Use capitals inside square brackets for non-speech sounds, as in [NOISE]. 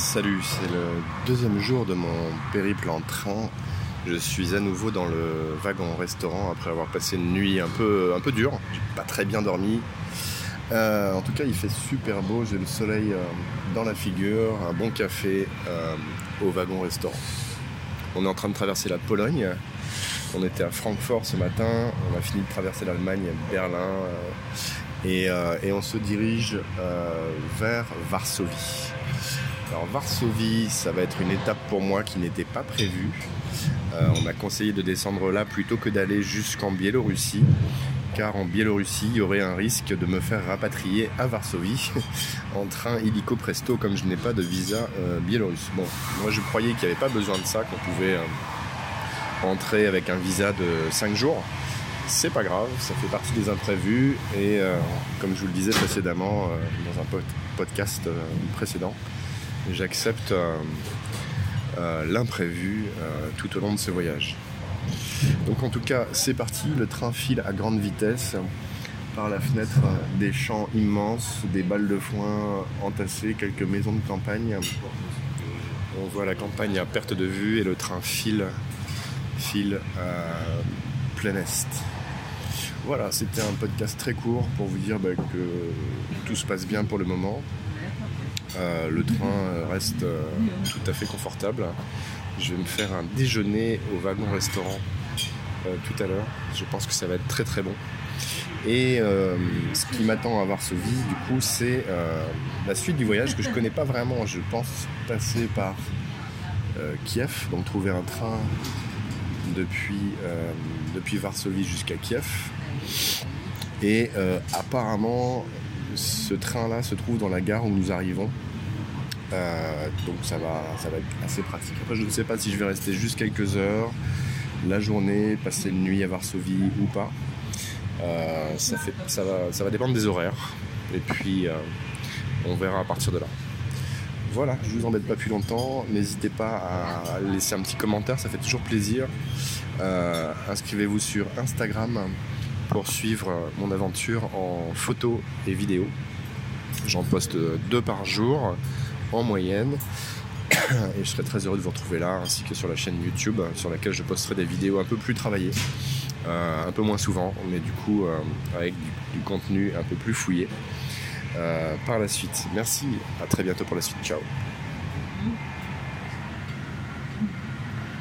Salut, c'est le deuxième jour de mon périple en train. Je suis à nouveau dans le wagon restaurant après avoir passé une nuit un peu, un peu dure. Pas très bien dormi. Euh, en tout cas, il fait super beau. J'ai le soleil euh, dans la figure, un bon café euh, au wagon restaurant. On est en train de traverser la Pologne. On était à Francfort ce matin. On a fini de traverser l'Allemagne, Berlin. Et, on se dirige vers Varsovie. Alors Varsovie, ça va être une étape pour moi qui n'était pas prévue. Euh, on m'a conseillé de descendre là plutôt que d'aller jusqu'en Biélorussie, car en Biélorussie, il y aurait un risque de me faire rapatrier à Varsovie [LAUGHS] en train illico presto, comme je n'ai pas de visa euh, biélorusse. Bon, moi je croyais qu'il n'y avait pas besoin de ça, qu'on pouvait euh, entrer avec un visa de 5 jours. C'est pas grave, ça fait partie des imprévus et comme je vous le disais précédemment dans un podcast précédent, j'accepte euh, euh, l'imprévu euh, tout au long de ce voyage. Donc en tout cas, c'est parti, le train file à grande vitesse par la fenêtre des champs immenses, des balles de foin entassées, quelques maisons de campagne. On voit la campagne à perte de vue et le train file, file à plein est. Voilà, c'était un podcast très court pour vous dire bah, que tout se passe bien pour le moment. Euh, le train reste euh, tout à fait confortable. Je vais me faire un déjeuner au wagon-restaurant euh, tout à l'heure. Je pense que ça va être très très bon. Et ce qui m'attend à Varsovie, du coup, c'est la suite du voyage que je connais pas vraiment. Je pense passer par Kiev, donc trouver un train depuis Varsovie jusqu'à Kiev. Et apparemment, ce train-là se trouve dans la gare où nous arrivons. Euh, donc ça va, ça va être assez pratique. Après, je ne sais pas si je vais rester juste quelques heures, la journée, passer une nuit à Varsovie ou pas. Euh, ça, va, dépendre des horaires. Et puis, euh, on verra à partir de là. Voilà, je vous embête pas plus longtemps. N'hésitez pas à laisser un petit commentaire, ça fait toujours plaisir. Inscrivez-vous sur Instagram pour suivre mon aventure en photo et vidéo. J'en poste deux par jour en moyenne. [COUGHS] Et je serai très heureux de vous retrouver là, ainsi que sur la chaîne YouTube, sur laquelle je posterai des vidéos un peu plus travaillées, euh, un peu moins souvent, mais du coup euh, avec du, contenu un peu plus fouillé euh, par la suite. Merci, à très bientôt pour la suite. Ciao